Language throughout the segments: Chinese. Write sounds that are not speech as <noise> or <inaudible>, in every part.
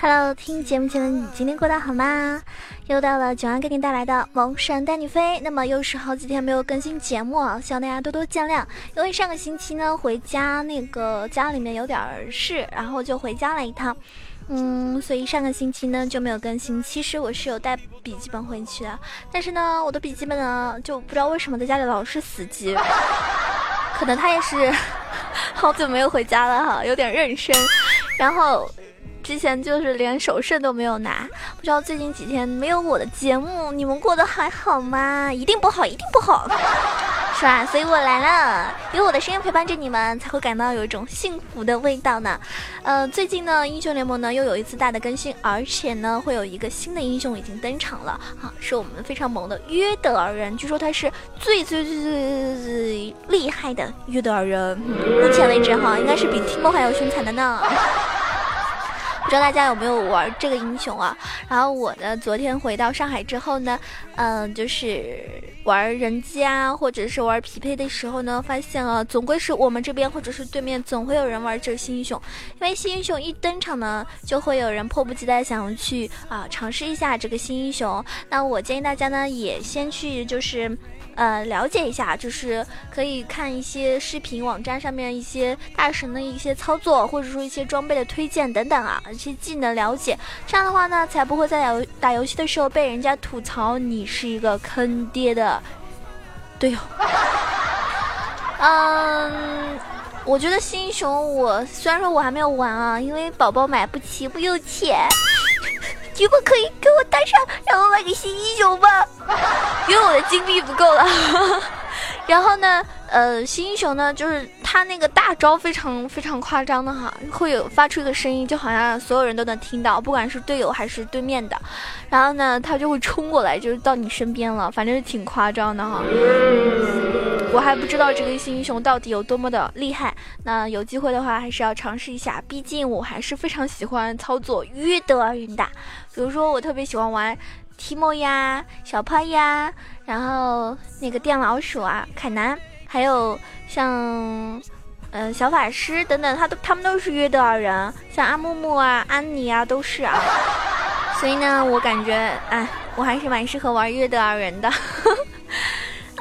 Hello，听节目前的你今天过得好吗？又到了九安给你带来的《萌神带你飞》，那么又是好几天没有更新节目，希望大家多多见谅。因为上个星期呢回家，那个家里面有点事，然后就回家了一趟，嗯，所以上个星期呢就没有更新。其实我是有带笔记本回去的，但是呢我的笔记本呢就不知道为什么在家里老是死机，<laughs> 可能他也是好久没有回家了哈，有点认生，然后。之前就是连手胜都没有拿，不知道最近几天没有我的节目，你们过得还好吗？一定不好，一定不好，是吧？所以我来了，有我的声音陪伴着你们，才会感到有一种幸福的味道呢。呃，最近呢，英雄联盟呢又有一次大的更新，而且呢会有一个新的英雄已经登场了，啊，是我们非常萌的约德尔人，据说他是最最最最最厉害的约德尔人，目前为止哈，应该是比提莫还要凶残的呢。不知道大家有没有玩这个英雄啊？然后我呢，昨天回到上海之后呢，嗯，就是玩人机啊，或者是玩匹配的时候呢，发现啊总归是我们这边或者是对面总会有人玩这个新英雄，因为新英雄一登场呢，就会有人迫不及待想要去啊尝试一下这个新英雄。那我建议大家呢，也先去就是。呃，了解一下，就是可以看一些视频网站上面一些大神的一些操作，或者说一些装备的推荐等等啊，一些技能了解。这样的话呢，才不会在打打游戏的时候被人家吐槽你是一个坑爹的队友。<laughs> 嗯，我觉得新英雄，我虽然说我还没有玩啊，因为宝宝买不起，不有钱。你们可以给我带上，让我买个新英雄吧，<laughs> 因为我的金币不够了。<laughs> 然后呢，呃，新英雄呢，就是他那个大招非常非常夸张的哈，会有发出一个声音，就好像所有人都能听到，不管是队友还是对面的。然后呢，他就会冲过来，就是到你身边了，反正是挺夸张的哈。我还不知道这个新英雄到底有多么的厉害，那有机会的话还是要尝试一下，毕竟我还是非常喜欢操作约德尔人的。比如说，我特别喜欢玩提莫呀、小胖呀，然后那个电老鼠啊、凯南，还有像嗯小法师等等，他都他们都是约德尔人，像阿木木啊、安妮啊都是啊。所以呢，我感觉哎，我还是蛮适合玩约德尔人的。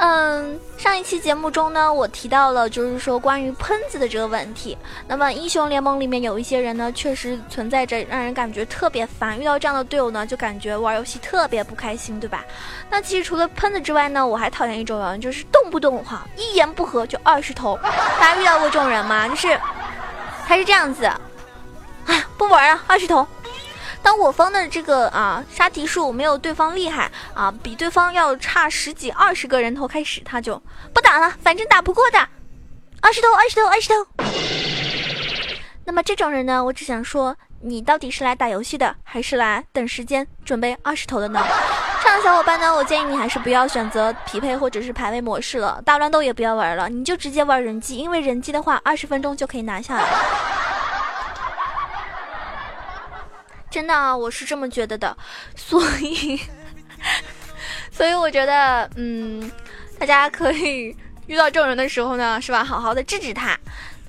嗯，上一期节目中呢，我提到了就是说关于喷子的这个问题。那么英雄联盟里面有一些人呢，确实存在着让人感觉特别烦，遇到这样的队友呢，就感觉玩游戏特别不开心，对吧？那其实除了喷子之外呢，我还讨厌一种人，就是动不动哈一言不合就二十头。大家遇到过这种人吗？就是他是这样子，哎，不玩了，二十头。当我方的这个啊杀敌数没有对方厉害啊，比对方要差十几二十个人头开始，他就不打了，反正打不过的，二十头二十头二十头。那么这种人呢，我只想说，你到底是来打游戏的，还是来等时间准备二十头的呢？这样的小伙伴呢，我建议你还是不要选择匹配或者是排位模式了，大乱斗也不要玩了，你就直接玩人机，因为人机的话，二十分钟就可以拿下来。真的啊，我是这么觉得的，所以，<laughs> 所以我觉得，嗯，大家可以遇到这种人的时候呢，是吧？好好的治治他。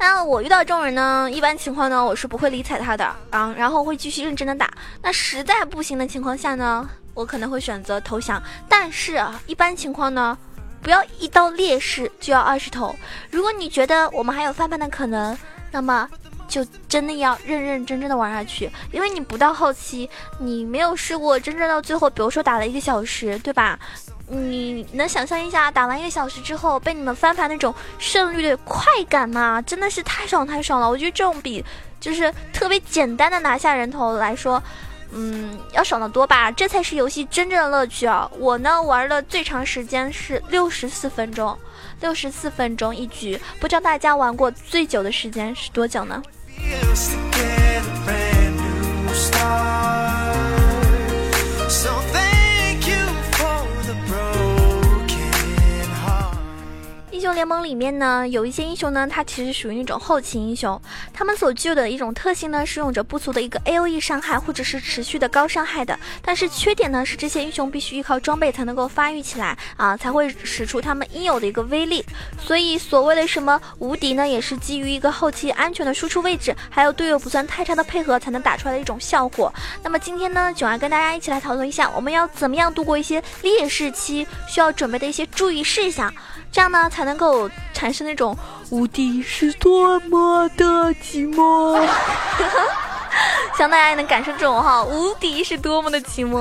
那我遇到这种人呢，一般情况呢，我是不会理睬他的啊，然后会继续认真的打。那实在不行的情况下呢，我可能会选择投降。但是啊，一般情况呢，不要一到劣势就要二十头。如果你觉得我们还有翻盘的可能，那么。就真的要认认真真的玩下去，因为你不到后期，你没有试过真正到最后，比如说打了一个小时，对吧？你能想象一下打完一个小时之后被你们翻盘那种胜率的快感吗？真的是太爽太爽了！我觉得这种比就是特别简单的拿下人头来说，嗯，要爽得多吧？这才是游戏真正的乐趣啊！我呢玩了最长时间是六十四分钟，六十四分钟一局，不知道大家玩过最久的时间是多久呢？Feels to get a brand new start. 英雄联盟里面呢，有一些英雄呢，它其实属于那种后期英雄，他们所具有的一种特性呢，是用着不俗的一个 A O E 伤害或者是持续的高伤害的。但是缺点呢，是这些英雄必须依靠装备才能够发育起来啊，才会使出他们应有的一个威力。所以所谓的什么无敌呢，也是基于一个后期安全的输出位置，还有队友不算太差的配合，才能打出来的一种效果。那么今天呢，囧儿跟大家一起来讨论一下，我们要怎么样度过一些劣势期需要准备的一些注意事项。这样呢，才能够产生那种无敌是多么的寂寞，<laughs> 希望大家也能感受这种哈，无敌是多么的寂寞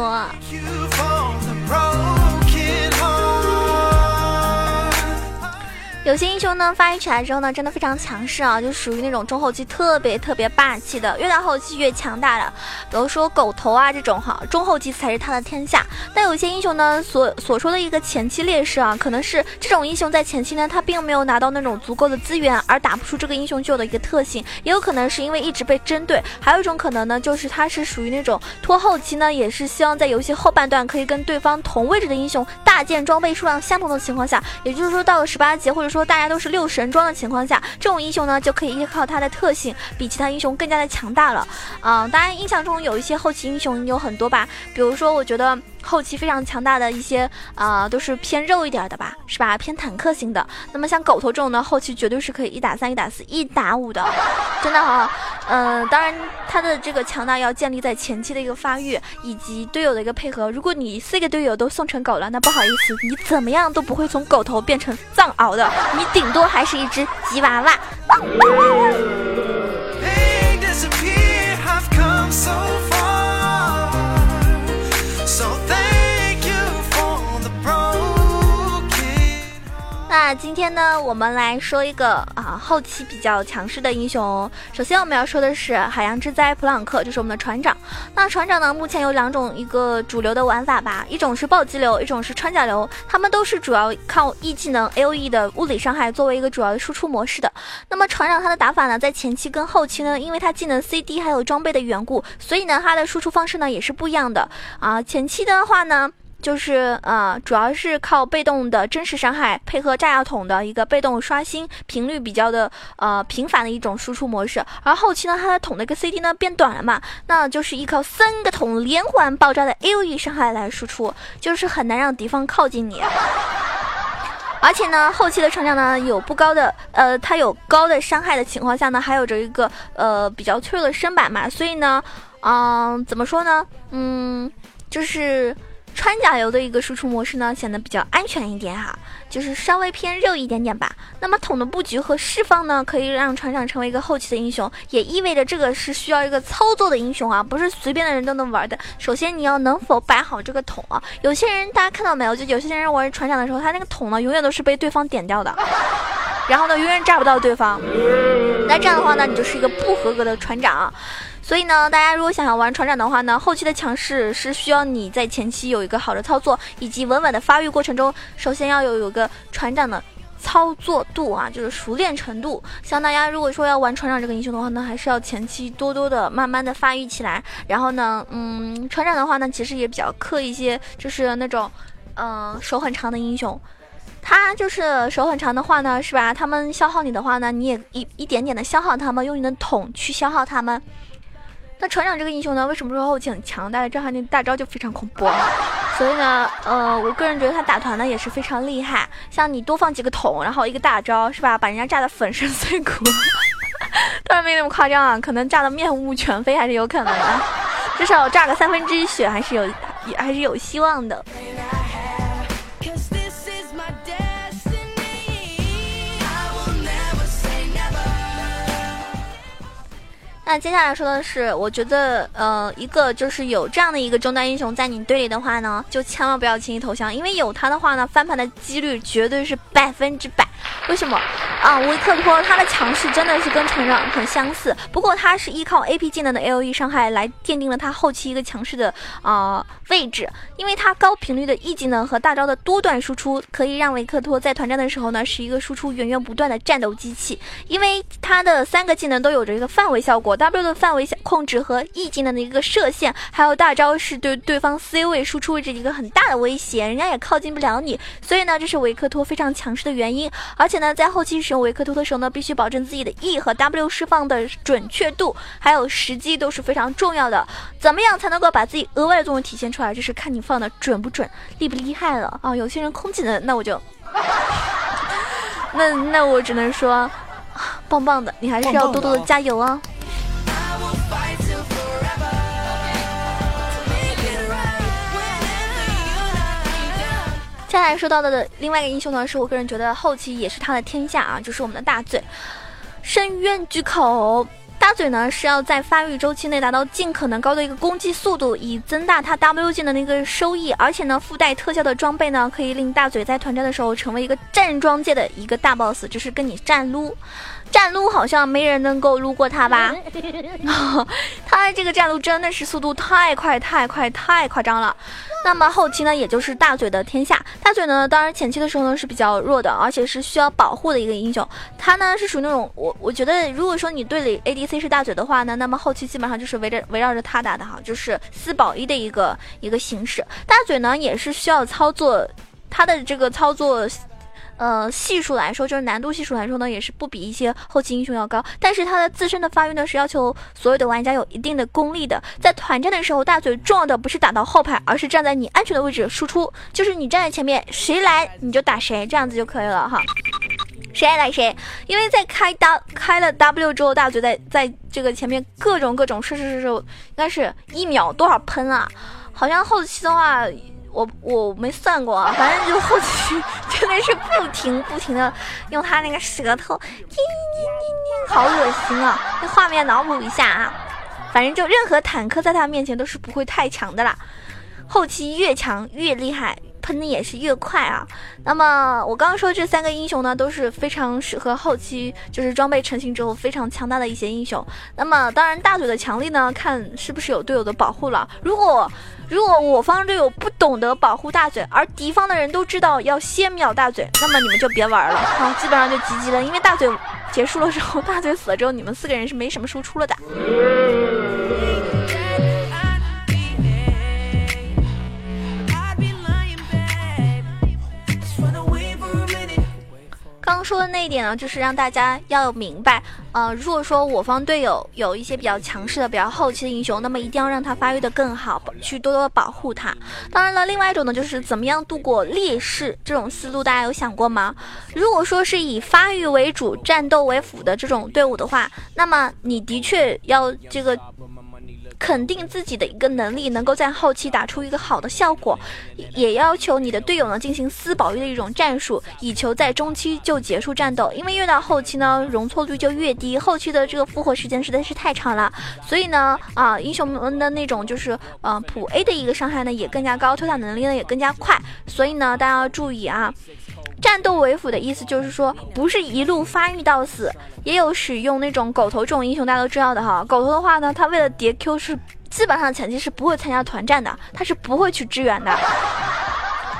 有些英雄呢发育起来之后呢，真的非常强势啊，就属于那种中后期特别特别霸气的，越到后期越强大的。比如说狗头啊这种哈，中后期才是他的天下。但有些英雄呢所所说的一个前期劣势啊，可能是这种英雄在前期呢他并没有拿到那种足够的资源，而打不出这个英雄具有的一个特性，也有可能是因为一直被针对。还有一种可能呢，就是他是属于那种拖后期呢，也是希望在游戏后半段可以跟对方同位置的英雄大件装备数量相同的情况下，也就是说到了十八级或者。说大家都是六神装的情况下，这种英雄呢就可以依靠它的特性，比其他英雄更加的强大了。啊，当然印象中有一些后期英雄有很多吧，比如说我觉得。后期非常强大的一些啊，都是偏肉一点的吧，是吧？偏坦克型的。那么像狗头这种呢，后期绝对是可以一打三、一打四、一打五的，<laughs> 真的哈。嗯，当然他的这个强大要建立在前期的一个发育以及队友的一个配合。如果你四个队友都送成狗了，那不好意思，你怎么样都不会从狗头变成藏獒的，你顶多还是一只吉娃娃。那今天呢，我们来说一个啊后期比较强势的英雄。首先我们要说的是海洋之灾普朗克，就是我们的船长。那船长呢，目前有两种一个主流的玩法吧，一种是暴击流，一种是穿甲流。他们都是主要靠 E 技能 A O E 的物理伤害作为一个主要的输出模式的。那么船长他的打法呢，在前期跟后期呢，因为他技能 C D 还有装备的缘故，所以呢，他的输出方式呢也是不一样的啊。前期的话呢。就是呃，主要是靠被动的真实伤害，配合炸药桶的一个被动刷新频率比较的呃频繁的一种输出模式。而后期呢，它的桶的一个 CD 呢变短了嘛，那就是依靠三个桶连环爆炸的 AOE 伤害来输出，就是很难让敌方靠近你。而且呢，后期的船长呢有不高的呃，它有高的伤害的情况下呢，还有着一个呃比较脆弱的身板嘛，所以呢，嗯，怎么说呢？嗯，就是。穿甲流的一个输出模式呢，显得比较安全一点哈，就是稍微偏肉一点点吧。那么桶的布局和释放呢，可以让船长成为一个后期的英雄，也意味着这个是需要一个操作的英雄啊，不是随便的人都能玩的。首先你要能否摆好这个桶啊？有些人大家看到没有？就有些人玩船长的时候，他那个桶呢，永远都是被对方点掉的，然后呢，永远炸不到对方。那这样的话呢，你就是一个不合格的船长。所以呢，大家如果想要玩船长的话呢，后期的强势是需要你在前期有一个好的操作，以及稳稳的发育过程中，首先要有有个船长的操作度啊，就是熟练程度。像大家如果说要玩船长这个英雄的话呢，还是要前期多多的慢慢的发育起来。然后呢，嗯，船长的话呢，其实也比较克一些，就是那种，嗯，手很长的英雄。他就是手很长的话呢，是吧？他们消耗你的话呢，你也一一点点的消耗他们，用你的桶去消耗他们。那船长这个英雄呢，为什么说后期很强大？这还那大招就非常恐怖，所以呢，呃，我个人觉得他打团呢也是非常厉害。像你多放几个桶，然后一个大招，是吧？把人家炸得粉身碎骨，<laughs> 当然没那么夸张啊，可能炸得面目全非还是有可能的，至少炸个三分之一血还是有，还是有希望的。那接下来说的是，我觉得，呃，一个就是有这样的一个中单英雄在你队里的话呢，就千万不要轻易投降，因为有他的话呢，翻盘的几率绝对是百分之百。为什么？啊，维克托他的强势真的是跟船长很相似，不过他是依靠 A P 技能的 L E 伤害来奠定了他后期一个强势的啊位置，因为他高频率的 E 技能和大招的多段输出，可以让维克托在团战的时候呢是一个输出源源不断的战斗机器，因为他的三个技能都有着一个范围效果。W 的范围控制和 E 技能的一个射线，还有大招是对对方 C 位输出位置一个很大的威胁，人家也靠近不了你。所以呢，这是维克托非常强势的原因。而且呢，在后期使用维克托的时候呢，必须保证自己的 E 和 W 释放的准确度，还有时机都是非常重要的。怎么样才能够把自己额外的作用体现出来？就是看你放的准不准，厉不厉害了啊！有些人空技能，那我就。<laughs> 那那我只能说，棒棒的，你还是要多多的加油啊！接下来说到的另外一个英雄呢，是我个人觉得后期也是他的天下啊，就是我们的大嘴深渊巨口。大嘴呢是要在发育周期内达到尽可能高的一个攻击速度，以增大他 W 键的那个收益，而且呢附带特效的装备呢，可以令大嘴在团战的时候成为一个站桩界的一个大 boss，就是跟你站撸。站撸好像没人能够撸过他吧？<laughs> 他这个站撸真的是速度太快太快太夸张了。那么后期呢，也就是大嘴的天下。大嘴呢，当然前期的时候呢是比较弱的，而且是需要保护的一个英雄。他呢是属于那种我我觉得，如果说你队里 ADC 是大嘴的话呢，那么后期基本上就是围着围绕着他打的哈，就是四保一的一个一个形式。大嘴呢也是需要操作，他的这个操作。呃，系数来说，就是难度系数来说呢，也是不比一些后期英雄要高。但是它的自身的发育呢，是要求所有的玩家有一定的功力的。在团战的时候，大嘴重要的不是打到后排，而是站在你安全的位置输出，就是你站在前面，谁来你就打谁，这样子就可以了哈。谁爱打谁，因为在开 W 开了 W 之后，大嘴在在这个前面各种各种射射射射，应该是一秒多少喷啊？好像后期的话。我我没算过啊，反正就后期真的是不停不停的用他那个舌头，好恶心啊！那画面脑补一下啊，反正就任何坦克在他面前都是不会太强的啦，后期越强越厉害。喷的也是越快啊！那么我刚刚说这三个英雄呢，都是非常适合后期，就是装备成型之后非常强大的一些英雄。那么当然大嘴的强力呢，看是不是有队友的保护了。如果如果我方队友不懂得保护大嘴，而敌方的人都知道要先秒大嘴，那么你们就别玩了 <laughs> 啊！基本上就 GG 了，因为大嘴结束了之后，大嘴死了之后，你们四个人是没什么输出了的。刚说的那一点呢，就是让大家要明白，呃，如果说我方队友有一些比较强势的、比较后期的英雄，那么一定要让他发育的更好，去多多保护他。当然了，另外一种呢，就是怎么样度过劣势这种思路，大家有想过吗？如果说是以发育为主、战斗为辅的这种队伍的话，那么你的确要这个。肯定自己的一个能力，能够在后期打出一个好的效果，也要求你的队友呢进行四保育的一种战术，以求在中期就结束战斗。因为越到后期呢，容错率就越低，后期的这个复活时间实在是太长了。所以呢，啊，英雄们的那种就是呃普 A 的一个伤害呢也更加高，推塔能力呢也更加快。所以呢，大家要注意啊。战斗为辅的意思就是说，不是一路发育到死，也有使用那种狗头这种英雄，大家都知道的哈。狗头的话呢，他为了叠 Q 是基本上前期是不会参加团战的，他是不会去支援的。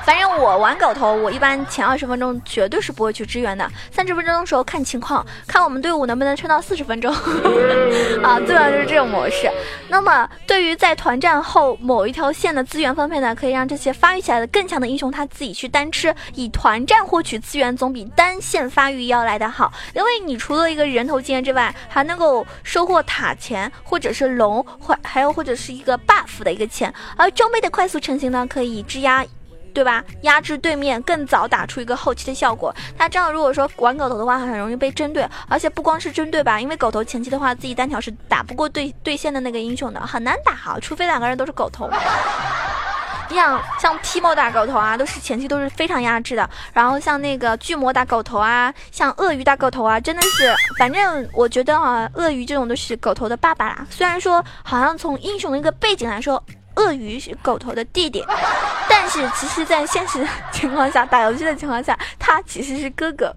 反正我玩狗头，我一般前二十分钟绝对是不会去支援的。三十分钟的时候看情况，看我们队伍能不能撑到四十分钟 <laughs> 啊，基本上就是这种模式。那么对于在团战后某一条线的资源分配呢，可以让这些发育起来的更强的英雄他自己去单吃，以团战获取资源总比单线发育要来得好。因为你除了一个人头经验之外，还能够收获塔钱，或者是龙，或还有或者是一个 buff 的一个钱。而装备的快速成型呢，可以质押。对吧？压制对面更早打出一个后期的效果。他这样如果说玩狗头的话，很容易被针对，而且不光是针对吧，因为狗头前期的话，自己单挑是打不过对对线的那个英雄的，很难打哈，除非两个人都是狗头。你想像 T 莫打狗头啊，都是前期都是非常压制的。然后像那个巨魔打狗头啊，像鳄鱼打狗头啊，真的是，反正我觉得哈，鳄鱼这种都是狗头的爸爸啦。虽然说好像从英雄的一个背景来说。鳄鱼是狗头的弟弟，但是其实，在现实情况下，打游戏的情况下，他其实是哥哥。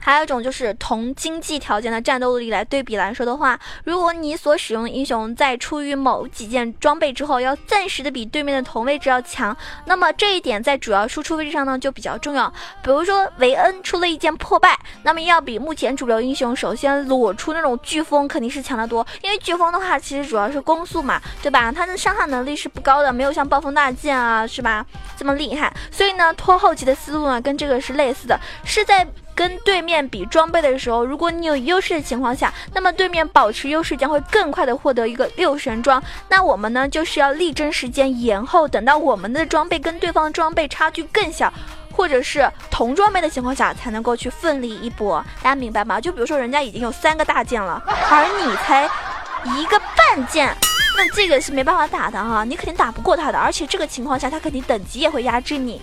还有一种就是同经济条件的战斗力来对比来说的话，如果你所使用的英雄在出于某几件装备之后，要暂时的比对面的同位置要强，那么这一点在主要输出位置上呢就比较重要。比如说维恩出了一件破败，那么要比目前主流英雄首先裸出那种飓风肯定是强得多，因为飓风的话其实主要是攻速嘛，对吧？它的伤害能力是不高的，没有像暴风大剑啊是吧这么厉害。所以呢，拖后期的思路呢跟这个是类似的，是在。跟对面比装备的时候，如果你有优势的情况下，那么对面保持优势将会更快的获得一个六神装。那我们呢，就是要力争时间延后，等到我们的装备跟对方的装备差距更小，或者是同装备的情况下，才能够去奋力一搏。大家明白吗？就比如说人家已经有三个大件了，而你才一个半件，那这个是没办法打的哈，你肯定打不过他的。而且这个情况下，他肯定等级也会压制你。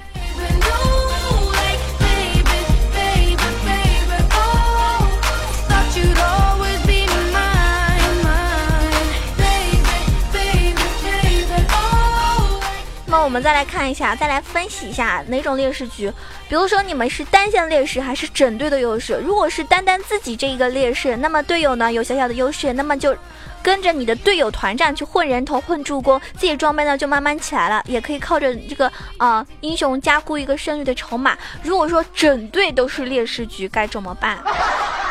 我们再来看一下，再来分析一下哪种劣势局。比如说，你们是单线劣势还是整队的优势？如果是单单自己这一个劣势，那么队友呢有小小的优势，那么就跟着你的队友团战去混人头、混助攻，自己装备呢就慢慢起来了，也可以靠着这个啊英雄加固一个胜率的筹码。如果说整队都是劣势局，该怎么办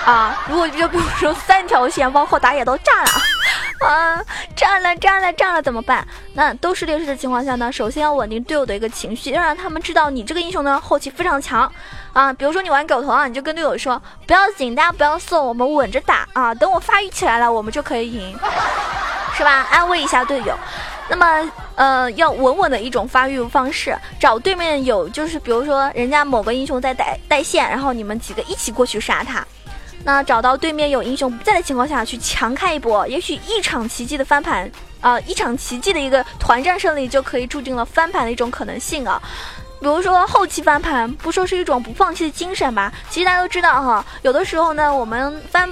啊？如果就比如说三条线往后打野都炸了。<laughs> 啊，炸了炸了炸了，怎么办？那都是劣势的情况下呢？首先要稳定队友的一个情绪，要让他们知道你这个英雄呢后期非常强啊。比如说你玩狗头啊，你就跟队友说不要紧，大家不要送，我们稳着打啊。等我发育起来了，我们就可以赢，是吧？安慰一下队友。那么呃，要稳稳的一种发育方式，找对面有就是比如说人家某个英雄在带带线，然后你们几个一起过去杀他。那找到对面有英雄不在的情况下去强开一波，也许一场奇迹的翻盘，啊，一场奇迹的一个团战胜利就可以注定了翻盘的一种可能性啊。比如说后期翻盘，不说是一种不放弃的精神吧，其实大家都知道哈，有的时候呢，我们翻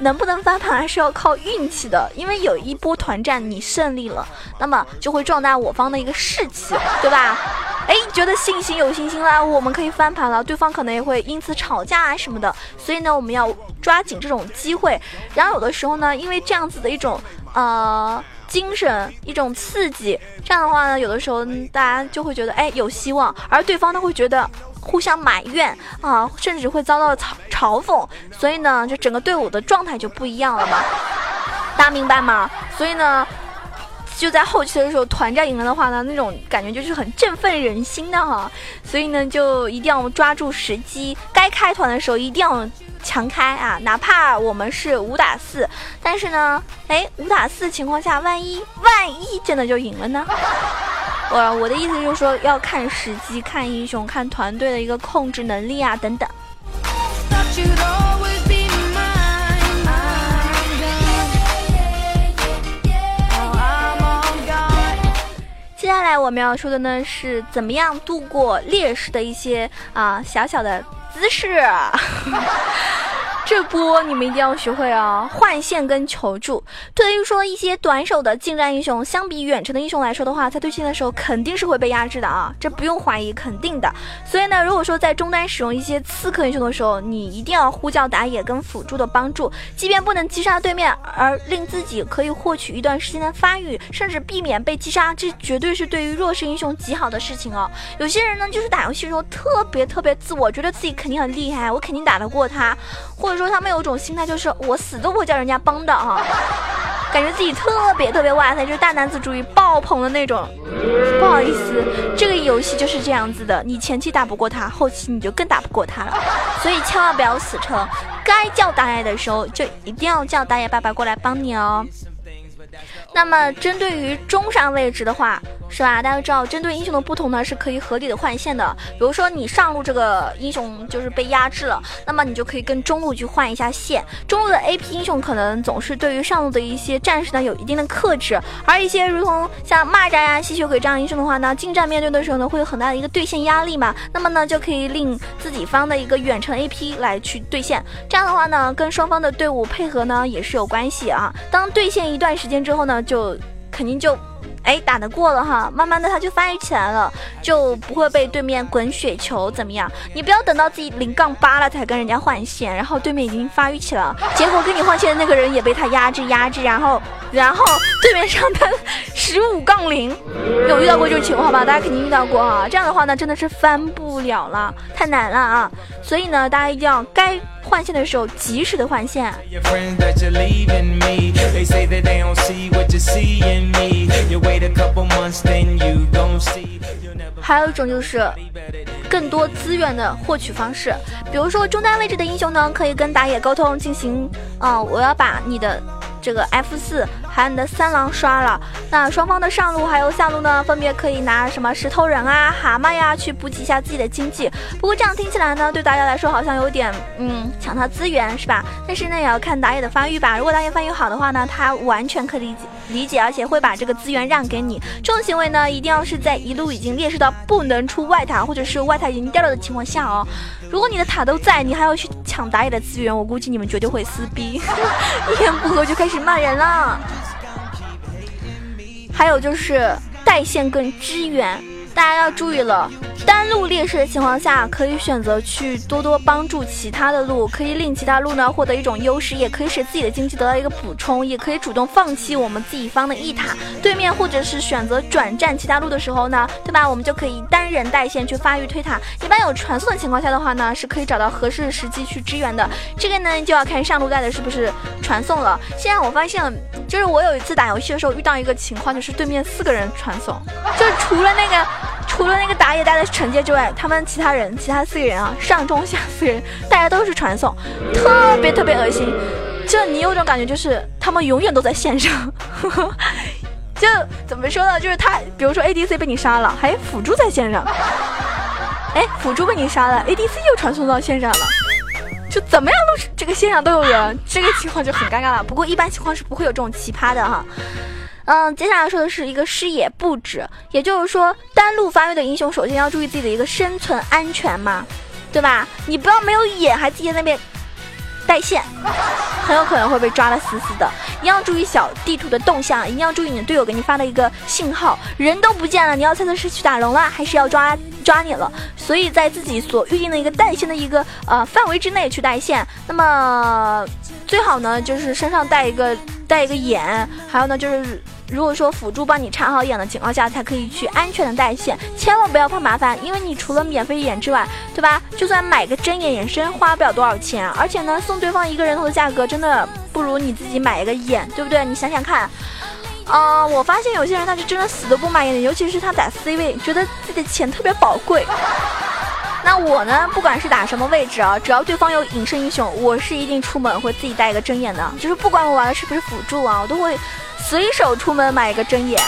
能不能翻盘还是要靠运气的，因为有一波团战你胜利了，那么就会壮大我方的一个士气，对吧？<laughs> 哎，觉得信心有信心了，我们可以翻盘了，对方可能也会因此吵架啊什么的，所以呢，我们要抓紧这种机会。然后有的时候呢，因为这样子的一种呃精神，一种刺激，这样的话呢，有的时候大家就会觉得哎有希望，而对方呢会觉得互相埋怨啊，甚至会遭到嘲嘲讽，所以呢，就整个队伍的状态就不一样了嘛，大家明白吗？所以呢。就在后期的时候，团战赢了的话呢，那种感觉就是很振奋人心的哈。所以呢，就一定要抓住时机，该开团的时候一定要强开啊！哪怕我们是五打四，但是呢，哎，五打四情况下，万一万一真的就赢了呢？我我的意思就是说，要看时机、看英雄、看团队的一个控制能力啊等等。接下来我们要说的呢是怎么样度过劣势的一些啊小小的姿势。这波你们一定要学会啊！换线跟求助，对于说一些短手的近战英雄，相比远程的英雄来说的话，在对线的时候肯定是会被压制的啊，这不用怀疑，肯定的。所以呢，如果说在中单使用一些刺客英雄的时候，你一定要呼叫打野跟辅助的帮助，即便不能击杀对面，而令自己可以获取一段时间的发育，甚至避免被击杀，这绝对是对于弱势英雄极好的事情哦。有些人呢，就是打游戏的时候特别特别自我，觉得自己肯定很厉害，我肯定打得过他，或者。说他们有种心态，就是我死都不会叫人家帮的哈，<laughs> 感觉自己特别特别哇塞，就是大男子主义爆棚的那种。不好意思，这个游戏就是这样子的，你前期打不过他，后期你就更打不过他了。所以千万不要死撑，该叫打野的时候就一定要叫打野爸爸过来帮你哦。那么针对于中上位置的话。是吧？大家都知道，针对英雄的不同呢，是可以合理的换线的。比如说，你上路这个英雄就是被压制了，那么你就可以跟中路去换一下线。中路的 A P 英雄可能总是对于上路的一些战士呢有一定的克制，而一些如同像蚂蚱呀、吸血鬼这样英雄的话呢，近战面对的时候呢，会有很大的一个对线压力嘛。那么呢，就可以令自己方的一个远程 A P 来去对线。这样的话呢，跟双方的队伍配合呢也是有关系啊。当对线一段时间之后呢，就肯定就。哎，打得过了哈，慢慢的他就发育起来了，就不会被对面滚雪球怎么样？你不要等到自己零杠八了才跟人家换线，然后对面已经发育起了，结果跟你换线的那个人也被他压制压制，然后然后对面上单 <laughs> 十五杠零，有遇到过这种情况吧？大家肯定遇到过哈，这样的话呢，真的是翻不了了，太难了啊！所以呢，大家一定要该。换线的时候及时的换线。还有一种就是更多资源的获取方式，比如说中单位置的英雄呢，可以跟打野沟通进行，啊，我要把你的。这个 F 四把你的三郎刷了，那双方的上路还有下路呢，分别可以拿什么石头人啊、蛤蟆呀去补给一下自己的经济。不过这样听起来呢，对大家来说好像有点嗯抢他资源是吧？但是呢也要看打野的发育吧。如果打野发育好的话呢，他完全可以理解理解，而且会把这个资源让给你。这种行为呢，一定要是在一路已经劣势到不能出外塔，或者是外塔已经掉了的情况下哦。如果你的塔都在，你还要去抢打野的资源，我估计你们绝对会撕逼，<laughs> 一言不合就开始骂人了。还有就是带线跟支援，大家要注意了。单路劣势的情况下，可以选择去多多帮助其他的路，可以令其他路呢获得一种优势，也可以使自己的经济得到一个补充，也可以主动放弃我们自己方的一塔。对面或者是选择转战其他路的时候呢，对吧？我们就可以单人带线去发育推塔。一般有传送的情况下的话呢，是可以找到合适的时机去支援的。这个呢就要看上路带的是不是传送了。现在我发现，就是我有一次打游戏的时候遇到一个情况，就是对面四个人传送，就除了那个。除了那个打野带的惩戒之外，他们其他人，其他四个人啊，上中下四个人，大家都是传送，特别特别恶心。就你有种感觉，就是他们永远都在线上。<laughs> 就怎么说呢？就是他，比如说 ADC 被你杀了，还辅助在线上。哎，辅助被你杀了，ADC 又传送到线上了。就怎么样都是这个线上都有人，这个情况就很尴尬了。不过一般情况是不会有这种奇葩的哈。嗯，接下来说的是一个视野布置，也就是说，单路发育的英雄首先要注意自己的一个生存安全嘛，对吧？你不要没有眼还自己在那边带线，很有可能会被抓的死死的。一定要注意小地图的动向，一定要注意你的队友给你发的一个信号，人都不见了，你要猜测是去打龙了，还是要抓抓你了？所以在自己所预定的一个带线的一个呃范围之内去带线，那么最好呢就是身上带一个带一个眼，还有呢就是。如果说辅助帮你插好眼的情况下，才可以去安全的带线，千万不要怕麻烦，因为你除了免费眼之外，对吧？就算买个真眼眼身，花不了多少钱，而且呢，送对方一个人头的价格，真的不如你自己买一个眼，对不对？你想想看，啊，我发现有些人他是真的死都不买眼，尤其是他打 C 位，觉得自己的钱特别宝贵。那我呢，不管是打什么位置啊，只要对方有隐身英雄，我是一定出门会自己带一个真眼的，就是不管我玩的是不是辅助啊，我都会。随手出门买一个针眼，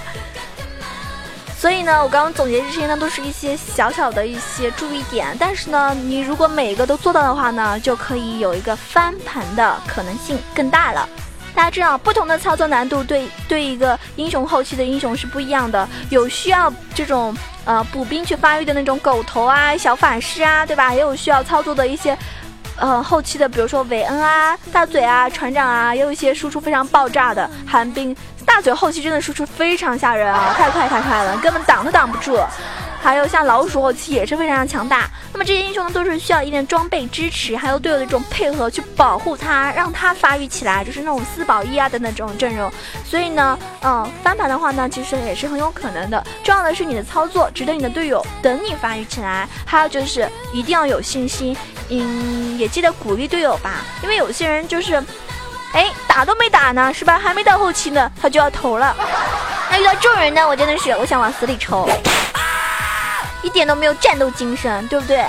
<laughs> 所以呢，我刚刚总结这些呢，都是一些小小的一些注意点。但是呢，你如果每一个都做到的话呢，就可以有一个翻盘的可能性更大了。大家知道，不同的操作难度对对一个英雄后期的英雄是不一样的，有需要这种呃补兵去发育的那种狗头啊、小法师啊，对吧？也有需要操作的一些。呃，后期的比如说韦恩啊、大嘴啊、船长啊，也有一些输出非常爆炸的寒冰。大嘴后期真的输出非常吓人啊，太快太快了，根本挡都挡不住。还有像老鼠后期也是非常强大。那么这些英雄呢，都是需要一定装备支持，还有队友的这种配合去保护他，让他发育起来，就是那种四保一啊等等这种阵容。所以呢，嗯，翻盘的话呢，其实也是很有可能的。重要的是你的操作值得你的队友等你发育起来，还有就是一定要有信心。嗯，也记得鼓励队友吧，因为有些人就是，哎，打都没打呢，是吧？还没到后期呢，他就要投了。那遇到这种人呢，我真的是我想往死里抽，一点都没有战斗精神，对不对？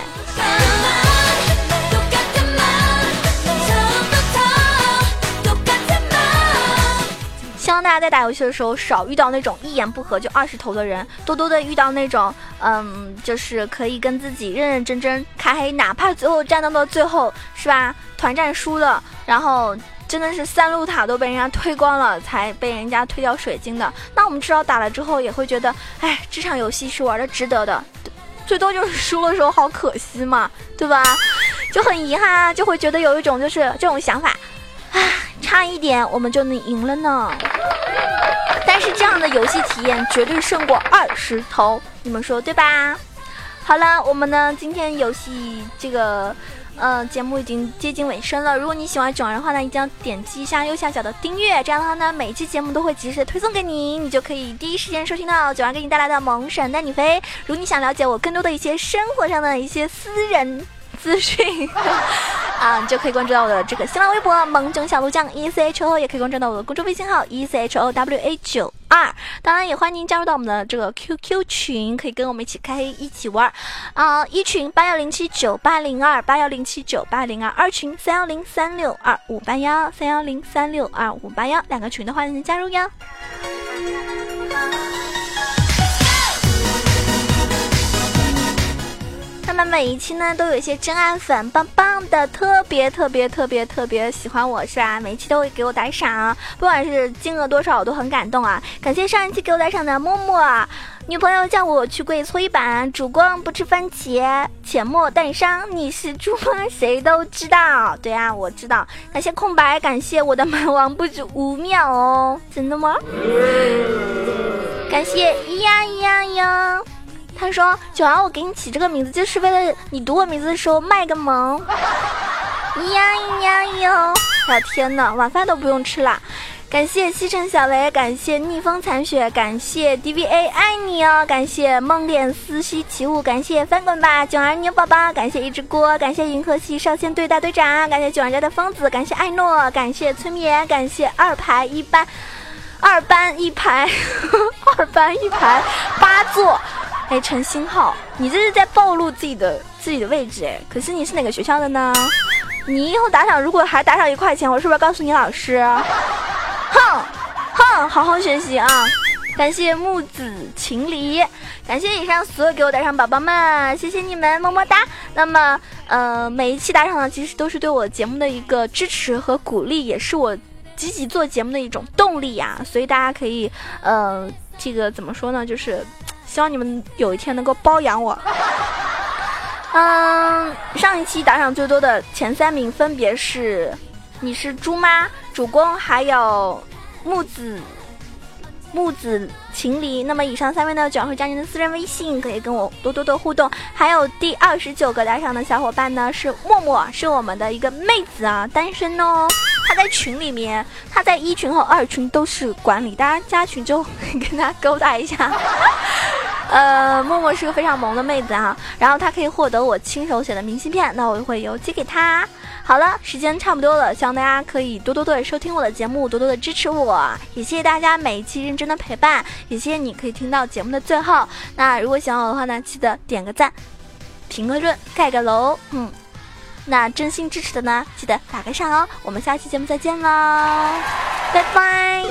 希望大家在打游戏的时候少遇到那种一言不合就二十头的人，多多的遇到那种，嗯，就是可以跟自己认认真真开黑，哪怕最后战斗到最后是吧？团战输了，然后真的是三路塔都被人家推光了，才被人家推掉水晶的。那我们至少打了之后也会觉得，哎，这场游戏是玩的值得的，最多就是输的时候好可惜嘛，对吧？就很遗憾啊，就会觉得有一种就是这种想法。啊差一点我们就能赢了呢，但但是这样的游戏体验绝对胜过二十头，你们说对吧？好了，我们呢今天游戏这个。呃，节目已经接近尾声了。如果你喜欢囧儿的话呢，一定要点击一下右下角的订阅，这样的话呢，每期节目都会及时的推送给你，你就可以第一时间收听到囧儿给你带来的萌神带你飞。如果你想了解我更多的一些生活上的一些私人。资讯啊，你就可以关注到我的这个新浪微博“萌囧小鹿酱 E C H O”，也可以关注到我的公众微信号 “E C H O W A 九二”。当然，也欢迎您加入到我们的这个 QQ 群，可以跟我们一起开一起玩啊！一群八幺零七九八零二八幺零七九八零二，二群三幺零三六二五八幺三幺零三六二五八幺，两个群的话您加入哟。那么每一期呢，都有一些真爱粉，棒棒的，特别特别特别特别喜欢我，是吧？每一期都会给我打赏，不管是金额多少，我都很感动啊！感谢上一期给我打赏的默默，女朋友叫我去跪搓衣板，烛光不吃番茄，浅墨淡商，你是猪吗？谁都知道，对啊，我知道。感谢空白，感谢我的蛮王不止五秒哦，真的吗？感谢咿呀咿呀呀。他说：“九儿，我给你起这个名字，就是为了你读我名字的时候卖个萌。<laughs> ”咿呀咿呀哟！我天哪，晚饭都不用吃了。感谢西城小雷，感谢逆风残雪，感谢 DVA 爱你哦，感谢梦恋思兮起舞，感谢翻滚吧九儿牛宝宝，感谢一只锅，感谢银河系少先队大队长，感谢九儿家的疯子，感谢艾诺，感谢催眠，感谢二排一班，二班一排，<laughs> 二班一排八座。哎，陈星浩，你这是在暴露自己的自己的位置哎！可是你是哪个学校的呢？你以后打赏如果还打赏一块钱，我是不是要告诉你老师？哼哼，好好学习啊！感谢木子情离，感谢以上所有给我打赏宝宝们，谢谢你们，么么哒！那么，呃，每一期打赏呢，其实都是对我节目的一个支持和鼓励，也是我积极做节目的一种动力呀。所以大家可以，呃，这个怎么说呢？就是。希望你们有一天能够包养我。<laughs> 嗯，上一期打赏最多的前三名分别是：你是猪妈、主公，还有木子、木子情离。那么以上三位呢，主要会加您的私人微信，可以跟我多多的互动。还有第二十九个打赏的小伙伴呢，是默默，是我们的一个妹子啊，单身哦。她在群里面，她在一群和二群都是管理，大家加群就跟她勾搭一下。呃，默默是个非常萌的妹子啊，然后她可以获得我亲手写的明信片，那我就会邮寄给她。好了，时间差不多了，希望大家可以多多的收听我的节目，多多的支持我，也谢谢大家每一期认真的陪伴，也谢谢你可以听到节目的最后。那如果喜欢我的话呢，记得点个赞，评个论，盖个楼，嗯，那真心支持的呢，记得打个赏哦。我们下期节目再见喽，拜拜。